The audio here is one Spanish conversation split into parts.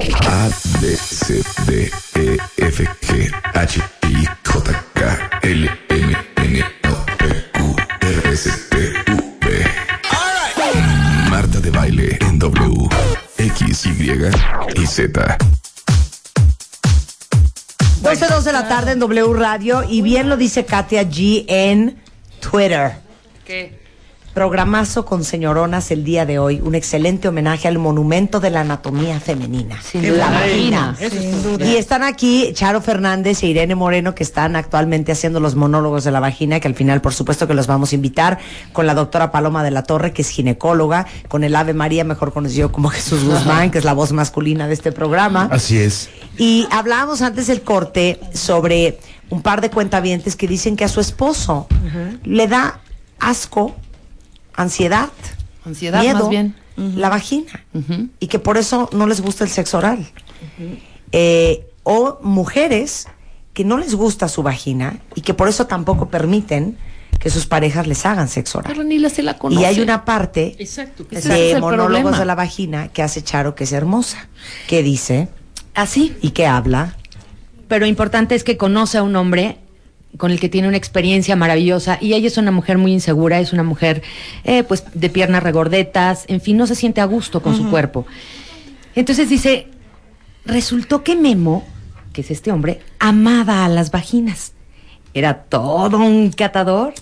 A, B, C, D, E, F, G, H, I, J, K, L, M, N, O, P, Q, R, S, T, U, V. Marta de baile en W, X, Y y Z. 12, 2 de la tarde en W Radio y bien lo dice Katia G en Twitter. ¿Qué? Programazo con señoronas el día de hoy. Un excelente homenaje al monumento de la anatomía femenina. Sin la duda. vagina. Y están aquí Charo Fernández e Irene Moreno, que están actualmente haciendo los monólogos de la vagina, que al final, por supuesto, que los vamos a invitar, con la doctora Paloma de la Torre, que es ginecóloga, con el Ave María, mejor conocido como Jesús Guzmán, que es la voz masculina de este programa. Así es. Y hablábamos antes del corte sobre un par de cuentavientes que dicen que a su esposo le da asco, ansiedad, Ansiedad, miedo, más bien. la vagina. Y que por eso no les gusta el sexo oral. Eh, o mujeres que no les gusta su vagina y que por eso tampoco permiten que sus parejas les hagan sexo oral. Pero ni la se la conoce. Y hay una parte Exacto. de es monólogos problema. de la vagina que hace Charo que es hermosa. Que dice Así. y que habla. Pero importante es que conoce a un hombre con el que tiene una experiencia maravillosa y ella es una mujer muy insegura, es una mujer eh, pues de piernas regordetas, en fin, no se siente a gusto con su cuerpo. Entonces dice, resultó que Memo, que es este hombre, amaba a las vaginas. Era todo un catador.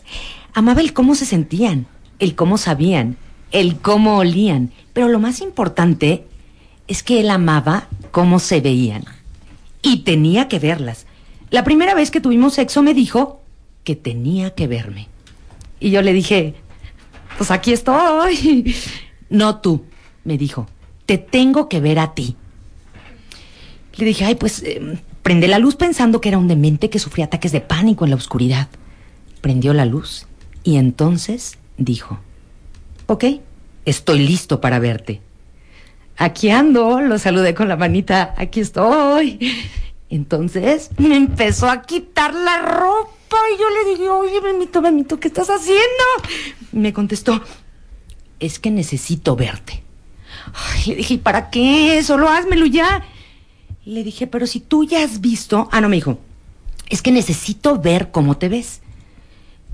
Amaba el cómo se sentían, el cómo sabían, el cómo olían. Pero lo más importante es que él amaba cómo se veían. Y tenía que verlas. La primera vez que tuvimos sexo me dijo que tenía que verme. Y yo le dije, pues aquí estoy. No tú, me dijo, te tengo que ver a ti. Le dije, ay, pues eh, prende la luz pensando que era un demente que sufría ataques de pánico en la oscuridad. Prendió la luz y entonces dijo, ok, estoy listo para verte. Aquí ando, lo saludé con la manita, aquí estoy. Entonces me empezó a quitar la ropa y yo le dije, oye, Memito, Memito, ¿qué estás haciendo? Me contestó, es que necesito verte. Le dije, ¿y para qué? Solo házmelo ya. Le dije, pero si tú ya has visto... Ah, no, me dijo, es que necesito ver cómo te ves.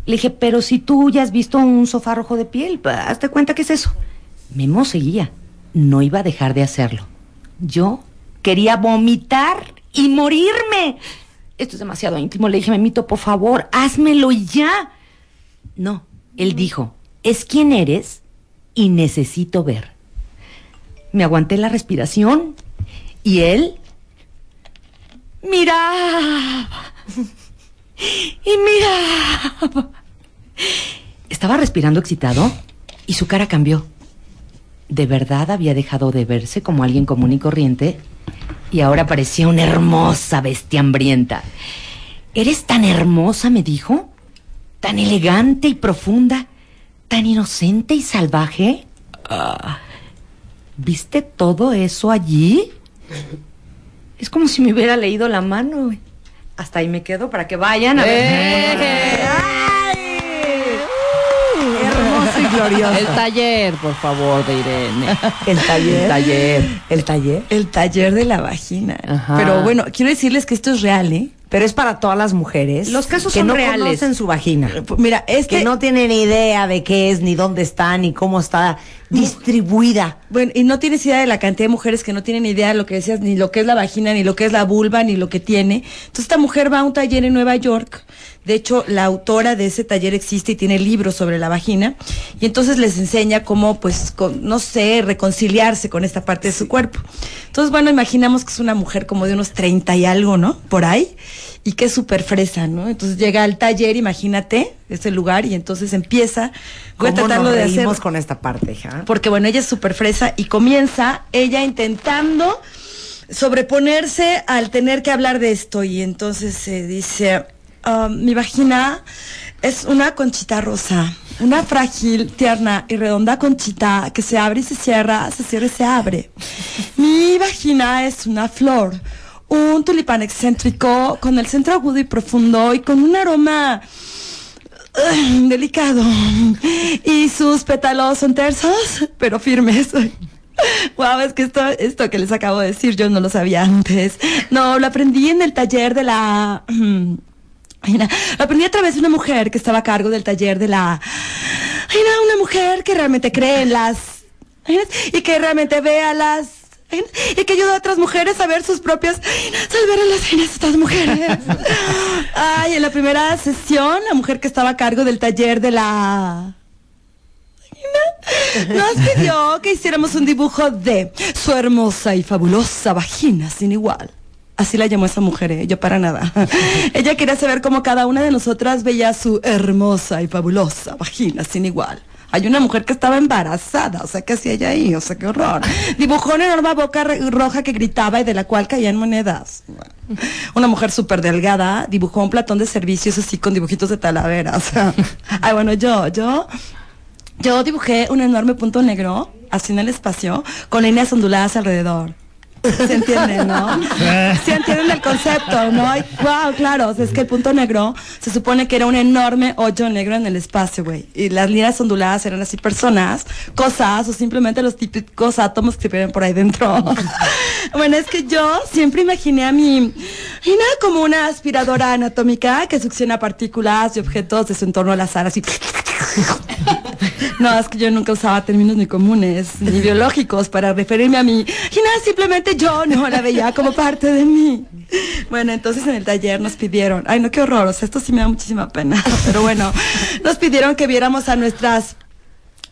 Le dije, pero si tú ya has visto un sofá rojo de piel, hazte cuenta que es eso. Memo seguía. No iba a dejar de hacerlo. Yo quería vomitar y morirme. Esto es demasiado íntimo. Le dije, Memito, por favor, házmelo y ya. No, él dijo, es quien eres y necesito ver. Me aguanté la respiración y él miraba y miraba. Estaba respirando excitado y su cara cambió. De verdad había dejado de verse como alguien común y corriente y ahora parecía una hermosa bestia hambrienta. ¿Eres tan hermosa? me dijo. ¿Tan elegante y profunda? ¿Tan inocente y salvaje? Ah, ¿Viste todo eso allí? Es como si me hubiera leído la mano. Hasta ahí me quedo para que vayan a ver. Hermoso y glorioso. El taller, por favor, de Irene. El taller. El taller. El taller. El taller de la vagina. Ajá. Pero bueno, quiero decirles que esto es real, ¿eh? Pero es para todas las mujeres. Los casos que son no reales. conocen su vagina. Mira, este... Que no tienen idea de qué es, ni dónde está, ni cómo está distribuida. Bueno, y no tienes idea de la cantidad de mujeres que no tienen idea de lo que decías, ni lo que es la vagina, ni lo que es la vulva, ni lo que tiene. Entonces esta mujer va a un taller en Nueva York De hecho, la autora de ese taller existe y tiene libros sobre la vagina. Y entonces les enseña cómo, pues, con- no sé, reconciliarse con esta parte de su cuerpo. Entonces, bueno, imaginamos que es una mujer como de unos 30 y algo, ¿no? Por ahí. Y que es súper fresa, ¿no? Entonces llega al taller, imagínate, ese lugar, y entonces empieza. Voy a ¿Cómo tratarlo nos de hacer. con esta parte, hija? Porque bueno, ella es súper fresa y comienza ella intentando sobreponerse al tener que hablar de esto y entonces se dice, "Ah, mi vagina es una conchita rosa, una frágil, tierna y redonda conchita que se abre y se cierra, se cierra y se abre. Mi vagina es una flor, un tulipán excéntrico con el centro agudo y profundo y con un aroma delicado. Y sus pétalos son tersos, pero firmes. Wow, es que esto, esto que les acabo de decir yo no lo sabía antes. No, lo aprendí en el taller de la... Mira, lo aprendí a través de una mujer que estaba a cargo del taller de la... Mira, una mujer que realmente cree en las... Y que realmente ve a las... Y que ayuda a otras mujeres a ver sus propias... Salvar a las de estas mujeres. Ay, en la primera sesión, la mujer que estaba a cargo del taller de la... Nos pidió que hiciéramos un dibujo de su hermosa y fabulosa vagina sin igual. Así la llamó esa mujer, ¿eh? yo para nada. Ella quería saber cómo cada una de nosotras veía su hermosa y fabulosa vagina sin igual. Hay una mujer que estaba embarazada, o sea, ¿qué hacía ella ahí? O sea, qué horror. Dibujó una enorme boca roja que gritaba y de la cual caían monedas. Una mujer súper delgada dibujó un platón de servicios así con dibujitos de talavera, o sea. Ay, bueno, yo, yo yo dibujé un enorme punto negro, así en el espacio, con líneas onduladas alrededor. ¿Se entiende, no? ¿Se entienden el concepto, no? Ay, wow, claro. O sea, es que el punto negro se supone que era un enorme hoyo negro en el espacio, güey. Y las líneas onduladas eran así personas, cosas o simplemente los típicos átomos que se ven por ahí dentro. bueno, es que yo siempre imaginé a mi... Imagina como una aspiradora anatómica que succiona partículas y objetos de su entorno al azar, así... No, es que yo nunca usaba términos ni comunes ni biológicos para referirme a mí. Nada, simplemente yo no la veía como parte de mí. Bueno, entonces en el taller nos pidieron, ay no, qué horror, esto sí me da muchísima pena, pero bueno, nos pidieron que viéramos a nuestras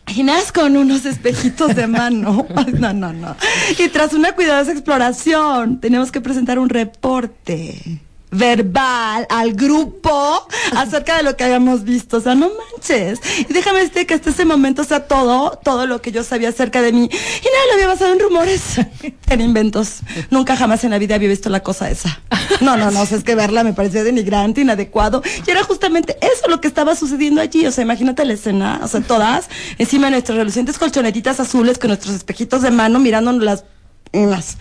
Ginás con unos espejitos de mano. No, no, no. Y tras una cuidadosa exploración, tenemos que presentar un reporte verbal al grupo acerca de lo que habíamos visto. O sea, no manches. Y déjame decirte que hasta ese momento, o sea, todo, todo lo que yo sabía acerca de mí, y nada, lo había basado en rumores, en inventos. Nunca jamás en la vida había visto la cosa esa. No, no, no, o sea, es que verla me parecía denigrante, inadecuado. Y era justamente eso lo que estaba sucediendo allí. O sea, imagínate la escena, o sea, todas, encima de nuestras relucientes colchonetitas azules con nuestros espejitos de mano mirándonos las más.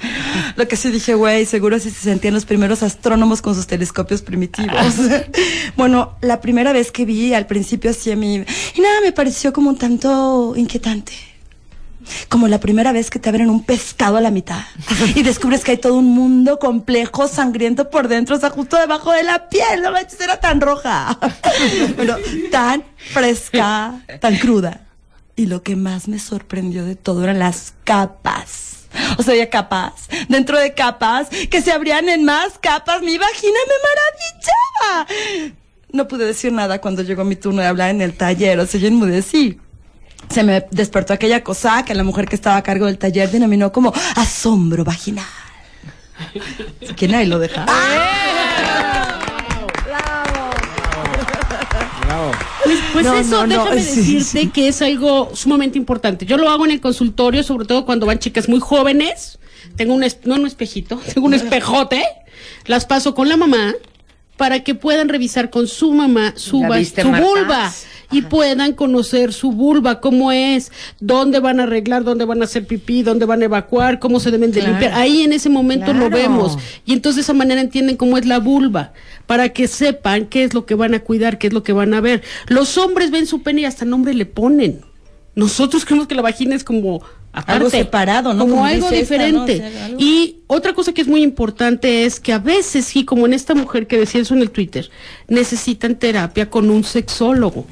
Lo que sí dije, güey, seguro así se sentían los primeros astrónomos con sus telescopios primitivos. bueno, la primera vez que vi al principio así a mí, y nada, me pareció como un tanto inquietante. Como la primera vez que te abren un pescado a la mitad y descubres que hay todo un mundo complejo, sangriento por dentro, o sea, justo debajo de la piel, no manches, era tan roja, pero tan fresca, tan cruda. Y lo que más me sorprendió de todo eran las capas. O sea, había capas, dentro de capas, que se abrían en más capas. Mi vagina me maravillaba. No pude decir nada cuando llegó mi turno de hablar en el taller, o sea, yo enmudecí. Se me despertó aquella cosa que la mujer que estaba a cargo del taller denominó como asombro vaginal. ¿Quién ahí lo deja? Pues, pues No, eso, no, déjame decirte sí. que es algo sumamente importante. Yo lo hago en el consultorio, sobre todo cuando van chicas muy jóvenes. Tengo un, no un espejito, tengo un espejote. Las paso con la mamá para que puedan revisar con su mamá su, ¿Ya va- viste, su Marta? vulva y puedan conocer su vulva, cómo es, dónde van a arreglar, dónde van a hacer pipí, dónde van a evacuar, cómo se deben de limpiar. Ahí en ese momento lo vemos. Y entonces de esa manera entienden cómo es la vulva, para que sepan qué es lo que van a cuidar, qué es lo que van a ver. Los hombres ven su pene y hasta nombre le ponen. Nosotros creemos que la vagina es como aparte, Algo separado, ¿no? Como, Como algo dice esta, ¿no? diferente. O sea, algo- Y otra cosa que es muy importante es que a veces, sí, como en esta mujer que decía eso en el Twitter, necesitan terapia con un sexólogo.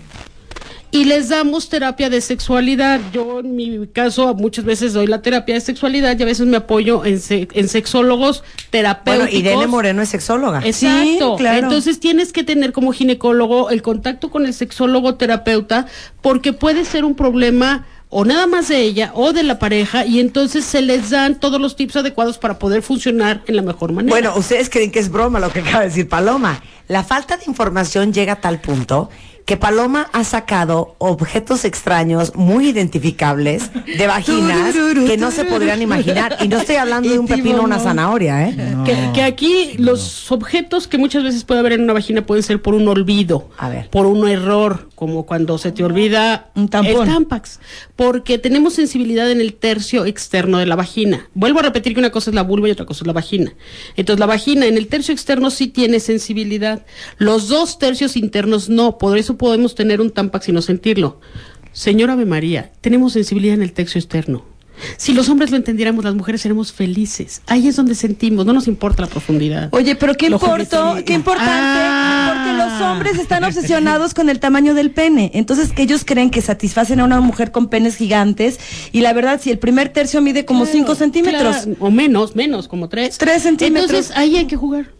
Y les damos terapia de sexualidad. Yo en mi caso muchas veces doy la terapia de sexualidad y a veces me apoyo en, se- en sexólogos Bueno, terapéuticos. Irene Moreno es sexóloga. Exacto. Sí, claro. Entonces tienes que tener como ginecólogo el contacto con el sexólogo terapeuta porque puede ser un problema o nada más de ella o de la pareja y entonces se les dan todos los tips adecuados para poder funcionar en la mejor manera. Bueno, ustedes creen que es broma lo que acaba de decir Paloma. La falta de información llega a tal punto que Paloma ha sacado objetos extraños muy identificables de vaginas que no se podrían imaginar. Y no estoy hablando de un pepino o una zanahoria, ¿eh? Que, que aquí los objetos que muchas veces puede haber en una vagina pueden ser por un olvido, A ver. por un error, como cuando se te olvida Un tampón. el tampax, porque tenemos sensibilidad en el tercio externo de la vagina. Vuelvo a repetir que una cosa es la vulva y otra cosa es la vagina. Entonces la vagina en el tercio externo sí tiene sensibilidad, los dos tercios internos no, por eso podemos tener un tampax y no sentirlo. Señora Ave María, tenemos sensibilidad en el tercio externo. Si los hombres lo entendiéramos, las mujeres seremos felices. Ahí es donde sentimos, no nos importa la profundidad. Oye, pero qué importa, qué importante, Ah. porque los hombres están obsesionados con el tamaño del pene. Entonces, que ellos creen que satisfacen a una mujer con penes gigantes. Y la verdad, si el primer tercio mide como 5 centímetros. Claro, o menos, menos, como tres. Tres centímetros. Entonces ahí hay que jugar.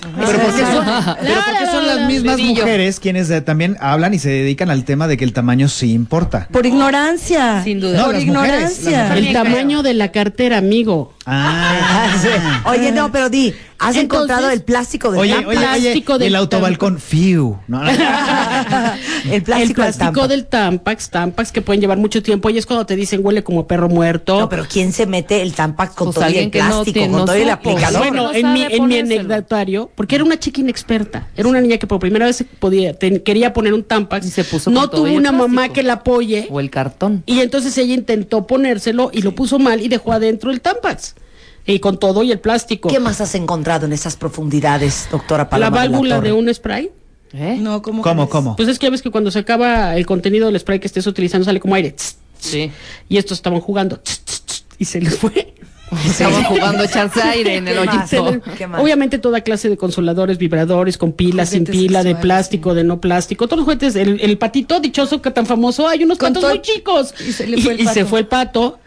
Pero ¿por qué son, pero ¿por qué son las mismas mujeres quienes eh, también hablan y se dedican al tema de que el tamaño sí importa? Por ignorancia. Sin duda. No, Por mujeres, ignorancia. mujeres. El tamaño de la cartera, amigo. Ah, Oye, no, pero di, ¿has Entonces- encontrado el plástico del Oye, oye, oye, plástico y del el autobalcón, fiu. No, no. el el plástico, del plástico Tampax. del Tampax, Tampax que pueden llevar mucho tiempo y es cuando te dicen huele como perro muerto. No, pero ¿quién se mete el Tampax con Pues todo el no plástico, tiene- con no todo el aplicador? Bueno, No en mi, en mi anecdotario, porque era una chica inexperta, era una niña que por primera vez se podía, te- quería poner un Tampax, Y se puso no tuvo una mamá plástico. que la apoye, O el cartón. y entonces ella intentó ponérselo y lo puso mal y dejó adentro el Tampax, y con todo y el plástico. ¿Qué más has encontrado en esas profundidades, doctora La Paloma válvula Torre? de un spray. ¿Eh? No, ¿cómo? ¿Cómo, cómo? Pues es que ya ves que cuando se acaba el contenido del spray que estés utilizando sale como aire. tss, Sí. Y estos estaban jugando tss, y se les fue. Estaban jugando a echarse aire en el hoyito. Obviamente toda clase de consoladores, vibradores, con pilas, sin pila, de plástico, de no plástico, todos los juguetes, el, el patito dichoso que tan famoso, hay unos Con patos todo- muy chicos. y se le fue el y se fue el pato.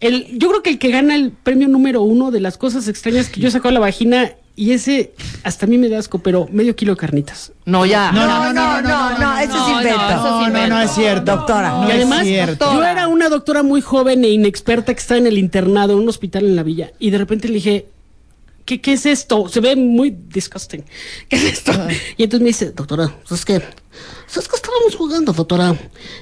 El, yo creo que el que gana el premio número uno de las cosas extrañas que yo he sacado de la vagina, y ese hasta a mí me da asco, pero medio kilo de carnitas. No, ya. No, no, no, no, no, eso es no, invento. no, No, no, no es cierto. Doctora. No y es además, cierto. yo era una doctora muy joven e inexperta que estaba en el internado, en un hospital en la villa, y de repente le dije, ¿qué, qué es esto? Se ve muy disgusting. ¿Qué es esto? Y entonces me dice, doctora, pues es que, pues es que estábamos jugando, doctora.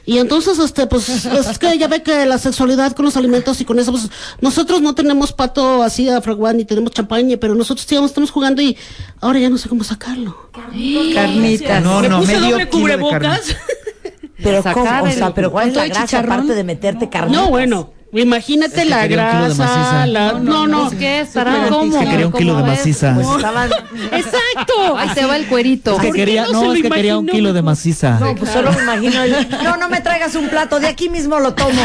Y entonces, este, pues, es que ya ve que la sexualidad con los alimentos y con eso, pues, nosotros no tenemos pato así a fraguán ni tenemos champaña, pero nosotros digamos, estamos jugando y ahora ya no sé cómo sacarlo. Carnitas. No, me no, puse medio doble kilo de cubrebocas. Pero ¿cómo? O sea, pero ¿cuál es con la todo el gracia chicharrón? aparte de meterte carne? No, bueno, imagínate Es que la grasa, la... No, no. Pues, ¿Qué estará? Es ¿Cómo? que quería un kilo de maciza. Pues estaban... Exacto. Ahí te va el cuerito. Es que ¿Por qué quería, no se no, es que quería un kilo de maciza. No, pues solo me imagino el... No, no me traigas un plato, de aquí mismo lo tomo.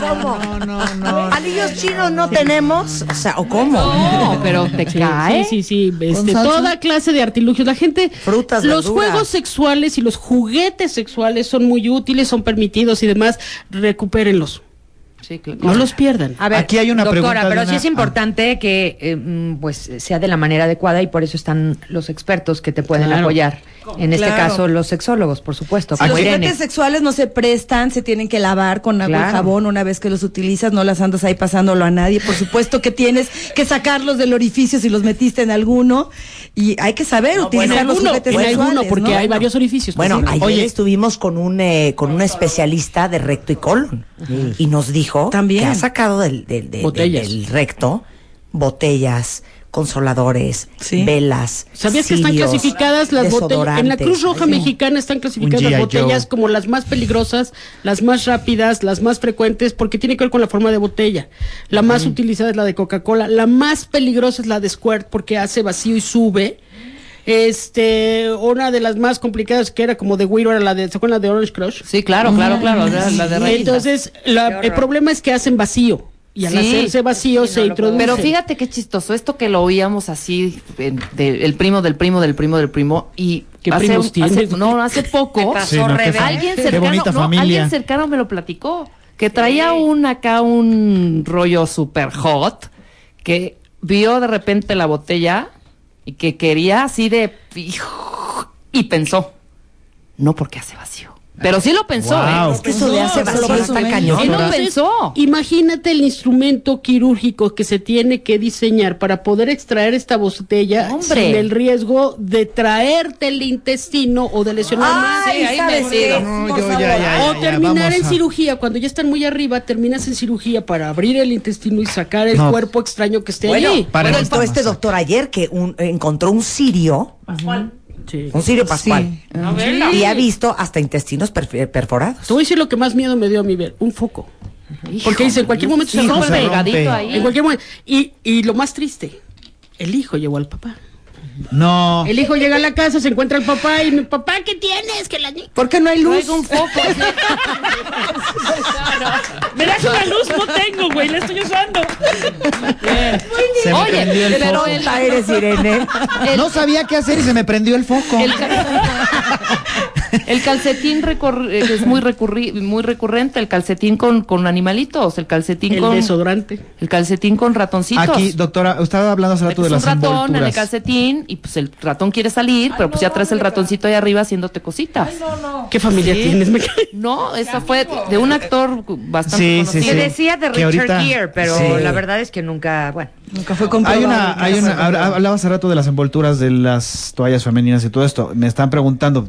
¿Cómo? No, no, no. ¿Anillos chinos no tenemos? O sea, ¿o cómo? No, pero te Sí, cae. sí, sí, sí, este, toda clase de artilugios. La gente, Frutas, los verduras. juegos sexuales y los juguetes sexuales son muy útiles, son permitidos y demás. Recupérenlos, Sí, claro. no los pierdan. A ver, Aquí hay una doctora, pregunta pero una- sí es importante que eh, mm, pues sea de la manera adecuada y por eso están los expertos que te pueden Claro. apoyar. En este Claro. caso, los sexólogos, por supuesto. Si los Irene. juguetes sexuales no se prestan, se tienen que lavar con agua Claro. y jabón una vez que los utilizas, no las andas ahí pasándolo a nadie. Por supuesto que tienes que sacarlos del orificio si los metiste en alguno y hay que saber utilizar en los alguno, juguetes en sexuales. alguno, porque ¿no? hay varios orificios. Bueno, pues, sí. ayer Oye, estuvimos con un eh, con un especialista de recto y colon y nos dijo También. que ha sacado del, del- del- Botellas. del recto botellas, consoladores, Sí. velas. ¿Sabías que están clasificadas las botellas? En la Cruz? Roja Mexicana están clasificadas las botellas Joe. como las más peligrosas, las más rápidas, las más frecuentes, porque tiene que ver con la forma de botella. La más utilizada es la de Coca-Cola. La más peligrosa es la de Squirt porque hace vacío y sube. Este, una de las más complicadas que era como de Wiro era la de, ¿se acuerdan la de Orange Crush? Sí, claro, claro, claro. La, la de rayitas. Entonces, la- el problema es que hacen vacío. Y al Sí. hacerse vacío se introduce. Pero fíjate qué chistoso, esto que lo oíamos así, en- de- el primo del primo del primo del primo, y ¿Qué hace, primos tienes? hace- no, hace poco. pasó, Sí, no, alguien cercano, bonita no, familia. alguien cercano me lo platicó. Que traía un acá un rollo super hot. Que vio de repente la botella y que quería así de. Y pensó. No porque hace vacío. Pero sí lo pensó, Wow. ¿eh? Es que eso de hace presumen. cañón. Sí lo Entonces, pensó. Imagínate el instrumento quirúrgico que se tiene que diseñar para poder extraer esta botella Hombre. sin el riesgo de traerte el intestino o de lesionar más. Ay, ahí ¿sabes me qué? sigo. No, Por yo ya, favor. ya, ya. o terminar en a- cirugía, cuando ya están muy arriba, terminas en cirugía para abrir el intestino y sacar el No. cuerpo extraño que esté Bueno, allí. Para bueno, el entonces este doctor ayer que un- encontró un sirio, Sí. un sirio pascual, Novela. y ha visto hasta intestinos perf- perforados. Te voy a decir lo que más miedo me dio a mí ver, un foco. Porque dice, en cualquier momento se rompe. se rompe. pegadito ahí. En cualquier momento. Y, y lo más triste, el hijo llevó al papá. No. El hijo llega a la casa, se encuentra el papá y mi papá, ¿qué tienes? Que la ¿Por qué no hay luz? Traigo un foco. Me das una luz, no tengo, güey, la estoy usando. Se me Oye, prendió el pero foco. el- Irene. No sabía qué hacer y se me prendió el foco. El, el calcetín recor- eh, es muy, recurri- muy recurrente, el calcetín con, con animalitos, el calcetín El con desodorante. el calcetín con ratoncitos. Aquí, doctora, estaba hablando hace rato de las un ratón en el calcetín y pues el ratón quiere salir, pero pues ya traes el ratoncito ahí arriba haciéndote cositas. ¿Qué familia tienes? Me cae. No, esa fue de un actor bastante Sí, sí, conocido. Se sí. decía de Que Richard ahorita- Gere, pero Sí. la verdad es que nunca, bueno. Nunca fue Hay comprobado. una, hay una, habla- comprobado. hablaba hace rato de las envolturas de las toallas femeninas y todo esto. Me están preguntando,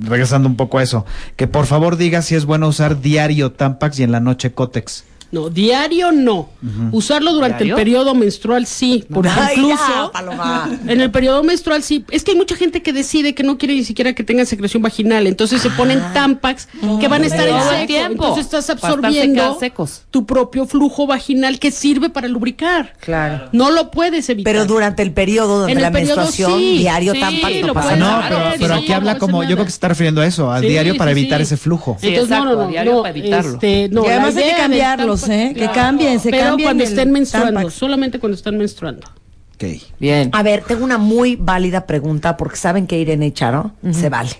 regresando un poco a eso, que por favor diga si es bueno usar diario Tampax y en la noche Cotex. No, diario no. Usarlo durante ¿Diario? el periodo menstrual sí. Porque Ay, incluso en el periodo menstrual sí. Es que hay mucha gente que decide que no quiere ni siquiera que tengan secreción vaginal. Entonces se ponen tampax que van a estar en el seco. tiempo. Entonces estás absorbiendo secos. tu propio flujo vaginal que sirve para lubricar. Claro. No lo puedes evitar. Pero durante el periodo, el la periodo, menstruación, sí, diario sí, Tampax no lo pasa. No, pero, Claro, pero sí, aquí habla no, como, yo creo que se está refiriendo a eso, al Sí, diario para evitar sí. ese flujo. Sí, Entonces, exacto, no, no, diario no, para evitarlo. este, y además hay que idea Tampax- ¿eh? Que cambien, se Pero cambien cuando el estén menstruando, Tampax. solamente cuando están menstruando. Ok. Bien. A ver, tengo una muy válida pregunta porque saben que Irene y Charo se vale.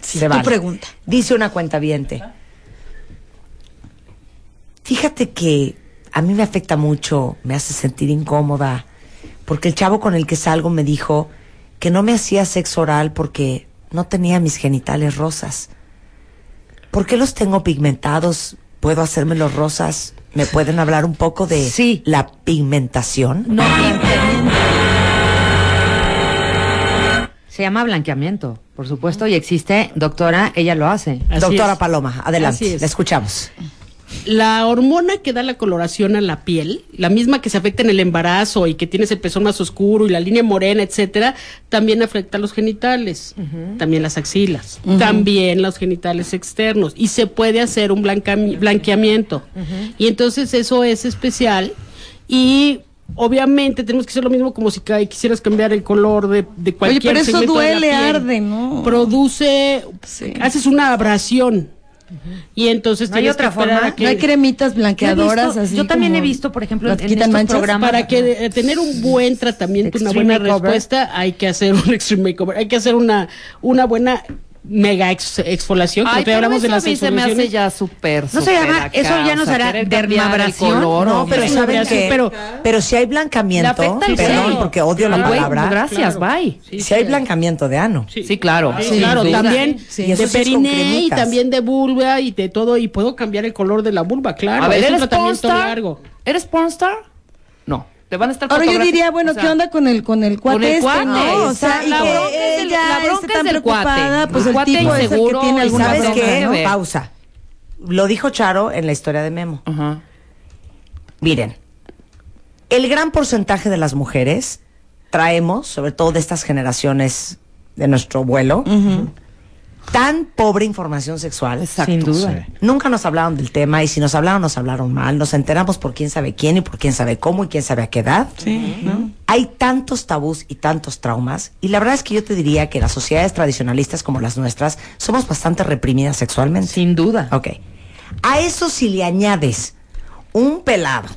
Se tu vale. pregunta. Dice una cuenta Fíjate que a mí me afecta mucho, me hace sentir incómoda, porque el chavo con el que salgo me dijo que no me hacía sexo oral porque no tenía mis genitales rosas. ¿Por qué los tengo pigmentados? ¿Puedo hacérmelos rosas? ¿Me pueden hablar un poco de Sí. la pigmentación? No, Se llama blanqueamiento, por supuesto, y existe, doctora, ella lo hace. Así Doctora es. Paloma, adelante, la escuchamos. La hormona que da la coloración a la piel, la misma que se afecta en el embarazo y que tienes el pezón más oscuro y la línea morena, etcétera, también afecta a los genitales, también las axilas, también los genitales externos y se puede hacer un blanqueamiento. Y entonces eso es especial y obviamente tenemos que hacer lo mismo como si ca- quisieras cambiar el color de, de cualquier pero eso segmento de la duele, piel. arde, ¿no? Produce, Sí. haces una abrasión. Y entonces ¿No hay otra forma? que- No hay cremitas blanqueadoras visto- así yo también he visto, por ejemplo, en quitan estos manchas. programas- para que eh, tener un buen tratamiento, una Extreme buena makeover. respuesta, hay que hacer un extreme makeover, hay que hacer una una buena mega ex- exfoliación, que Ay, pero hablamos eso de a las mí se me hace exfoliaciones. ya súper, No se llama- acá, eso ya no o sea, el dermabrasión, color, No, o- pero ¿saben qué? pero- Pero si hay blancamiento, perdón, porque odio la Ay, güey, palabra. Gracias, Claro. bye. Sí, Si hay sí. blancamiento de ano. Sí, claro. Sí, sin claro, también Sí, de sí periné y también de vulva y de todo y puedo cambiar el color de la vulva, claro. A ver, es un ¿eres tratamiento largo. ¿Eres pornstar? No. Te van a estar Ahora yo diría, bueno, o sea, ¿qué onda con el con el cuate con el este, cuate, no? O sea, y la que bronca es del- ella la bronca esté es tan del cuate. preocupada, pues El el cuate tipo es el que tiene y ¿Y alguna sabes bronca qué? Pausa. Lo dijo Charo en la historia de Memo. Miren, el gran porcentaje de las mujeres traemos, sobre todo de estas generaciones de nuestro vuelo, tan pobre información sexual. Sin duda. Sí. Nunca nos hablaron del tema y si nos hablaron, nos hablaron mal. Nos enteramos por quién sabe quién y por quién sabe cómo y quién sabe a qué edad. Sí, ¿no? Hay tantos tabús y tantos traumas y la verdad es que yo te diría que las sociedades tradicionalistas como las nuestras somos bastante reprimidas sexualmente. Sin duda. Ok. A eso si le añades un pelado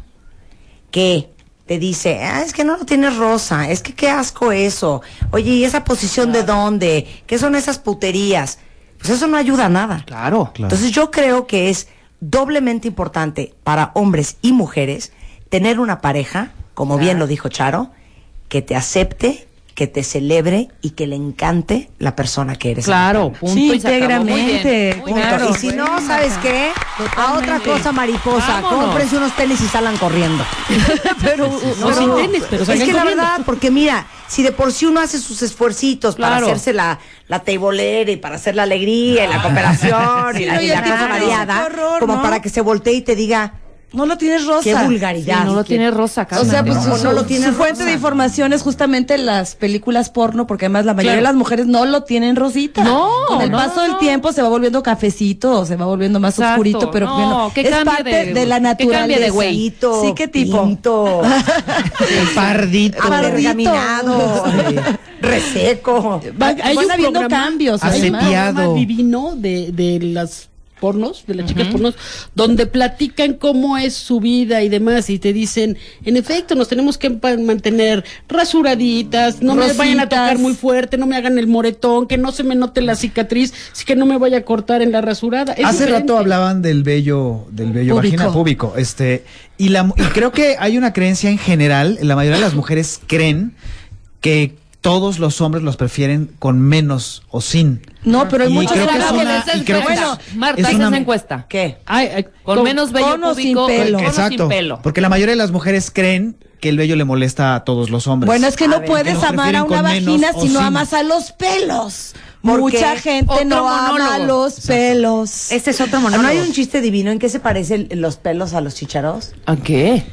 que te dice, ah, es que no lo tienes rosa, es que qué asco eso. Oye, ¿y esa posición de dónde? ¿Qué son esas puterías? Pues eso no ayuda a nada. Claro. Claro. Entonces yo creo que es doblemente importante para hombres y mujeres tener una pareja, como bien lo dijo Charo, que te acepte, que te celebre y que le encante la persona que eres. Claro, punto Sí. Muy íntegramente. muy Punto. bien. y si no, ¿sabes qué? A otra cosa mariposa, Vámonos. cómprense unos tenis y salgan corriendo. pero no sin tenis, pero es que la verdad, porque mira, si de por sí uno hace sus esfuercitos para Claro. hacerse la, la teibolera y para hacer la alegría y la cooperación Sí, y la, no, y la cosa variada, horror, como ¿no? para que se voltee y te diga, No lo tienes rosa. qué vulgaridad. Sí, no lo tiene rosa, O Carmen. sea, pues No, su, no lo tiene su fuente de información es justamente las películas porno, porque además la mayoría Claro. de las mujeres no lo tienen rosita. No, Con el no, paso no, del tiempo se va volviendo cafecito, o se va volviendo más Exacto. oscurito, pero No, bueno, es parte de- de, la naturaleza. de güey. Sí, ¿qué tipo? pinto, Pardito. apergaminado, reseco. Va- Hay van un habiendo cambios. Hay un además. Divino de, de las pornos, de las chicas pornos, donde platican cómo es su vida y demás, y te dicen, en efecto, nos tenemos que mantener rasuraditas, no me vayan a tocar muy fuerte, no me hagan el moretón, que no se me note la cicatriz, así que no me vaya a cortar en la rasurada. Es Hace diferente. rato hablaban del vello, del vello Púbico. vagina púbico, este, y la, y creo que hay una creencia en general, la mayoría de las mujeres creen que todos los hombres los prefieren con menos o sin. No, pero hay Y muchos creo que que es no. una- y creo que es- Bueno, Marta, es esa una- es encuesta. ¿Qué? Ay, ay, Con con- menos vello con o sin pelo. con o sin Exacto, pelo. porque la mayoría de las mujeres creen que el vello le molesta a todos los hombres. Bueno, es que A no ver, puedes que los amar a una vagina si no amas a los pelos. ¿Por Mucha gente no ama monólogo. los pelos. Este es otro ¿No monólogo. hay un chiste divino en qué se parecen los pelos a los chicharos? ¿A qué?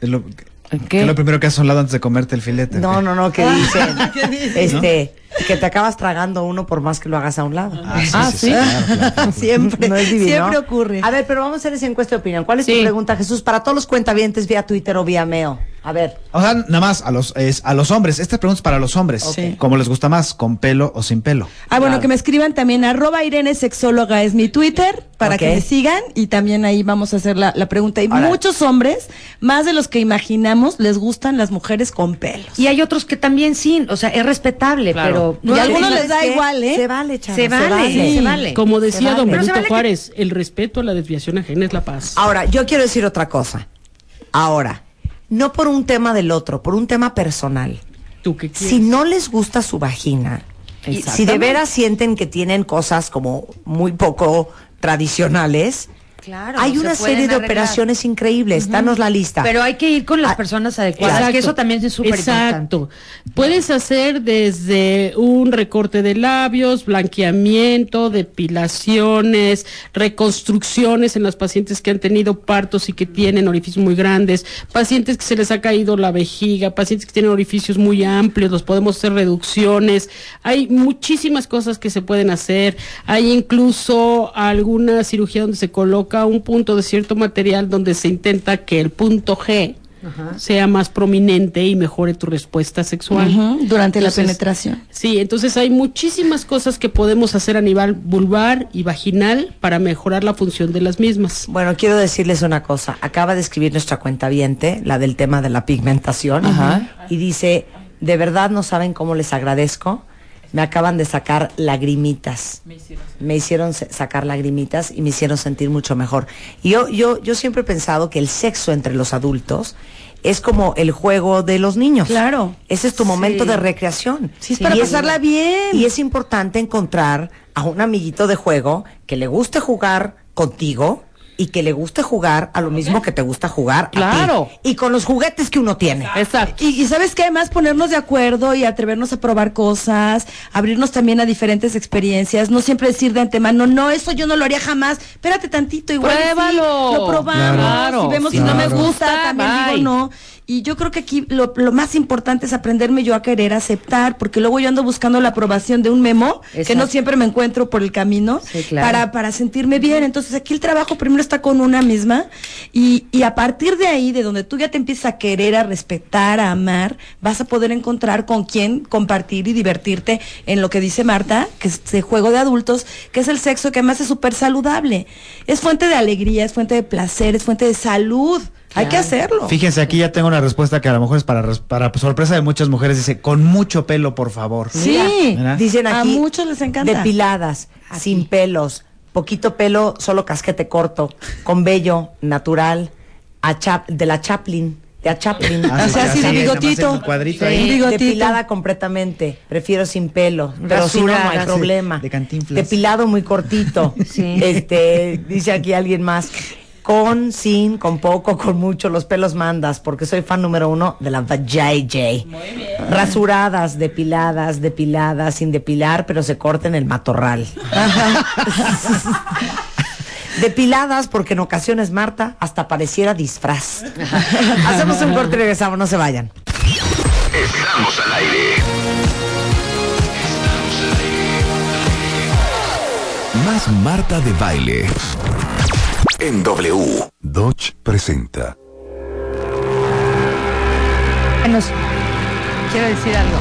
Es lo, ¿En que qué? es lo primero que has hablado antes de comerte el filete. No, ¿qué? no, no, que dicen, este, que te acabas tragando uno por más que lo hagas a un lado. Ah, sí. claro, claro. Siempre, No es divino. siempre ocurre. A ver, pero vamos a hacer esa encuesta de opinión. ¿Cuál es tu pregunta, Jesús? Para todos los cuentavientes vía Twitter o vía mail. A ver. O sea, nada más a los, es, a los hombres. Esta pregunta es para los hombres. Ok. ¿Cómo les gusta más? ¿Con pelo o sin pelo? Ah, bueno, que me escriban también arroba Irene Sexóloga es mi Twitter para que me sigan y también ahí vamos a hacer la, la pregunta. Y Ahora- muchos hombres, más de los que imaginamos, les gustan las mujeres con pelos. Y hay otros que también sí, o sea, es respetable, Claro. pero Y a algunos ¿sabes les da igual, ¿eh? Se vale, chavos, Se vale, se vale. Como decía vale. don Benito vale que- Juárez, el respeto a la desviación ajena es la paz. Ahora, yo quiero decir otra cosa. Ahora, no por un tema del otro, por un tema personal. ¿Tú qué quieres? Si no les gusta su vagina, y si de veras sienten que tienen cosas como muy poco tradicionales, Claro, hay una serie de arreglar. operaciones increíbles. Danos la lista. Pero hay que ir con las Ah, personas adecuadas, Exacto. que eso también es súper importante. Exacto. Puedes hacer desde un recorte de labios, blanqueamiento, depilaciones, reconstrucciones en las pacientes que han tenido partos y que tienen orificios muy grandes, pacientes que se les ha caído la vejiga, pacientes que tienen orificios muy amplios, los podemos hacer reducciones. Hay muchísimas cosas que se pueden hacer. Hay incluso alguna cirugía donde se coloca un punto de cierto material donde se intenta que el punto G sea más prominente y mejore tu respuesta sexual. Durante la penetración. Sí, entonces hay muchísimas cosas que podemos hacer a nivel vulvar y vaginal para mejorar la función de las mismas. Bueno, quiero decirles una cosa. Acaba de escribir nuestra cuenta la del tema de la pigmentación. Ajá. Y dice, de verdad no saben cómo les agradezco. Me acaban de sacar lagrimitas. Me hicieron se- sacar lagrimitas y me hicieron sentir mucho mejor. Y yo, yo, yo siempre he pensado que el sexo entre los adultos es como el juego de los niños. Claro. Ese es tu momento de recreación. Sí, es para Y pasarla bien. Y es importante encontrar a un amiguito de juego que le guste jugar contigo y que le guste jugar a lo mismo que te gusta jugar a ti. Claro. Y con los juguetes que uno tiene. Exacto. Y, y sabes que además ponernos de acuerdo y atrevernos a probar cosas, abrirnos también a diferentes experiencias, no siempre decir de antemano, no, eso yo no lo haría jamás, espérate tantito, igual y sí, Pruébalo. lo probamos, Claro, y vemos si no me gusta, también Bye. digo no. Y yo creo que aquí lo, lo más importante es aprenderme yo a querer aceptar, porque luego yo ando buscando la aprobación de un memo, que no siempre me encuentro por el camino, Sí, claro. para, para sentirme bien. Entonces aquí el trabajo primero está con una misma y, y a partir de ahí, de donde tú ya te empiezas a querer, a respetar, a amar, vas a poder encontrar con quién compartir y divertirte en lo que dice Marta, que es de juego de adultos, que es el sexo que además es súper saludable. Es fuente de alegría, es fuente de placer, es fuente de salud. Hay que hacerlo. Fíjense, aquí ya tengo una respuesta que a lo mejor es para, para sorpresa de muchas mujeres. Dice, con mucho pelo, por favor. Sí, Mira. Dicen a aquí. muchos les encanta. Depiladas, sin pelos, poquito pelo, solo casquete corto, con vello, natural, a Chap- de la Chaplin, de a Chaplin. Ah, O sea, así de bigotito. en un cuadrito Sí. ahí. bigotito. Depilada completamente. Prefiero sin pelo. Pero si no, no hay problema. De Cantinflas. Depilado muy cortito. Sí. Este, dice aquí alguien más. Con, sin, con poco, con mucho, los pelos mandas, porque soy fan número uno de la JJ. Rasuradas, depiladas, depiladas, sin depilar, pero se corten el matorral. Depiladas, porque en ocasiones, Marta, hasta pareciera disfraz. Hacemos un corte y regresamos, no se vayan. Estamos al aire. Más Marta de baile. En W. Dodge presenta. Nos- quiero decir algo.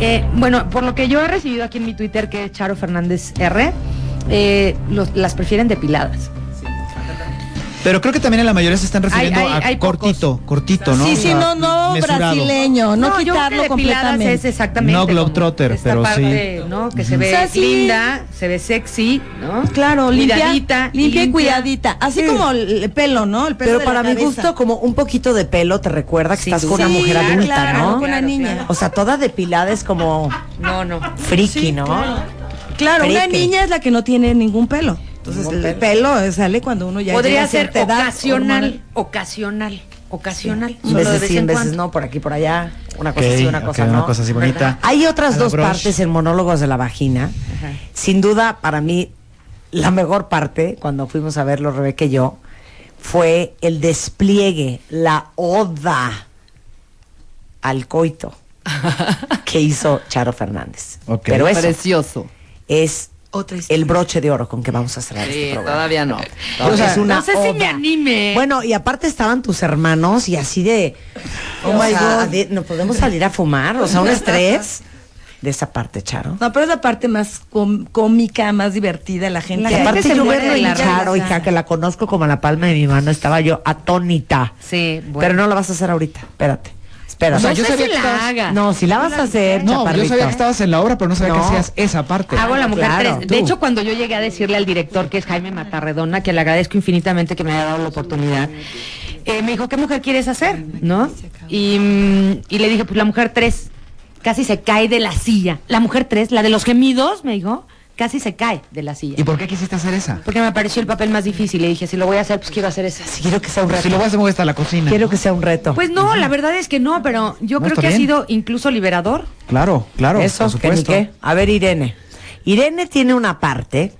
Eh, bueno, por lo que yo he recibido aquí en mi Twitter, que es Charo Fernández R, eh, los- las prefieren depiladas. Pero creo que también en la mayoría se están refiriendo Hay- hay- a hay cortito, cortito, ¿no? Sí, O sí, no, no mesurado. brasileño, no, que quitarlo completamente. es exactamente No globetrotter, esta pero parte, sí. ¿no? Que se O ve sea, sí. linda, se ve sexy, ¿no? Claro, limpia, Cuidadita, limpia y cuidadita. Así Sí. como el pelo, ¿no? El pelo Pero de para la mi gusto, como un poquito de pelo te recuerda que Sin estás con una Sí, mujer claro, adulta, claro, ¿no? con una Claro, niña. claro. O sea, toda depilada es como No, no. friki, ¿no? Claro, una Friki. niña es la que no tiene ningún pelo. Entonces el pelo. pelo sale cuando uno ya llega Podría a ser edad ocasional, hormonal. ocasional, ocasional. Solo de veces vez sí, en veces cuando. no, por aquí, por allá. Una cosa Ok, así, una cosa una no. cosa así bonita. Hay otras dos partes en monólogos de la vagina. Sin duda, para mí, la mejor parte, cuando fuimos a verlo Rebeca y yo, fue el despliegue, la oda al coito que hizo Charo Fernández. Ok. Pero eso Precioso. es Otra historia. el broche de oro con que vamos a cerrar Sí, este programa. todavía no. O sea, es una no sé si me anime. Bueno, y aparte estaban tus hermanos y así de. Oh o my sea, God. no podemos salir a fumar, o sea, un estrés de esa parte, Charo. No, pero es la parte más cómica, más divertida, la gente. Y gente aparte se yo muere verlo la Charo, hija, que la conozco como la palma de mi mano, estaba yo atónita. Sí, bueno. Pero no la vas a hacer ahorita, espérate. Espérate. O sea, no yo sé sabía si que la estabas- haga. No, si la vas a hacer, No, yo chaparrito. sabía que estabas en la obra, pero no sabía No. que hacías esa parte. Hago la mujer Claro, tres. tú. De hecho, cuando yo llegué a decirle al director, que es Jaime Matarredona, que le agradezco infinitamente que me haya dado la oportunidad, eh, me dijo, ¿qué mujer quieres hacer? ¿No? Y, mm, y le dije, pues la mujer 3 casi se cae de la silla. La mujer 3, la de los gemidos, me dijo, casi se cae de la silla. ¿Y por qué quisiste hacer esa? Porque me pareció el papel más difícil. Le dije, si lo voy a hacer, pues quiero hacer ese. Sí, quiero que sea un reto. Si lo voy a hacer, me voy hasta la cocina. Quiero que sea un reto. Pues no, la verdad es que no, pero yo No, creo que ha sido incluso liberador. Claro, claro, Eso, por que ni supuesto. qué. A ver, Irene. Irene tiene una parte.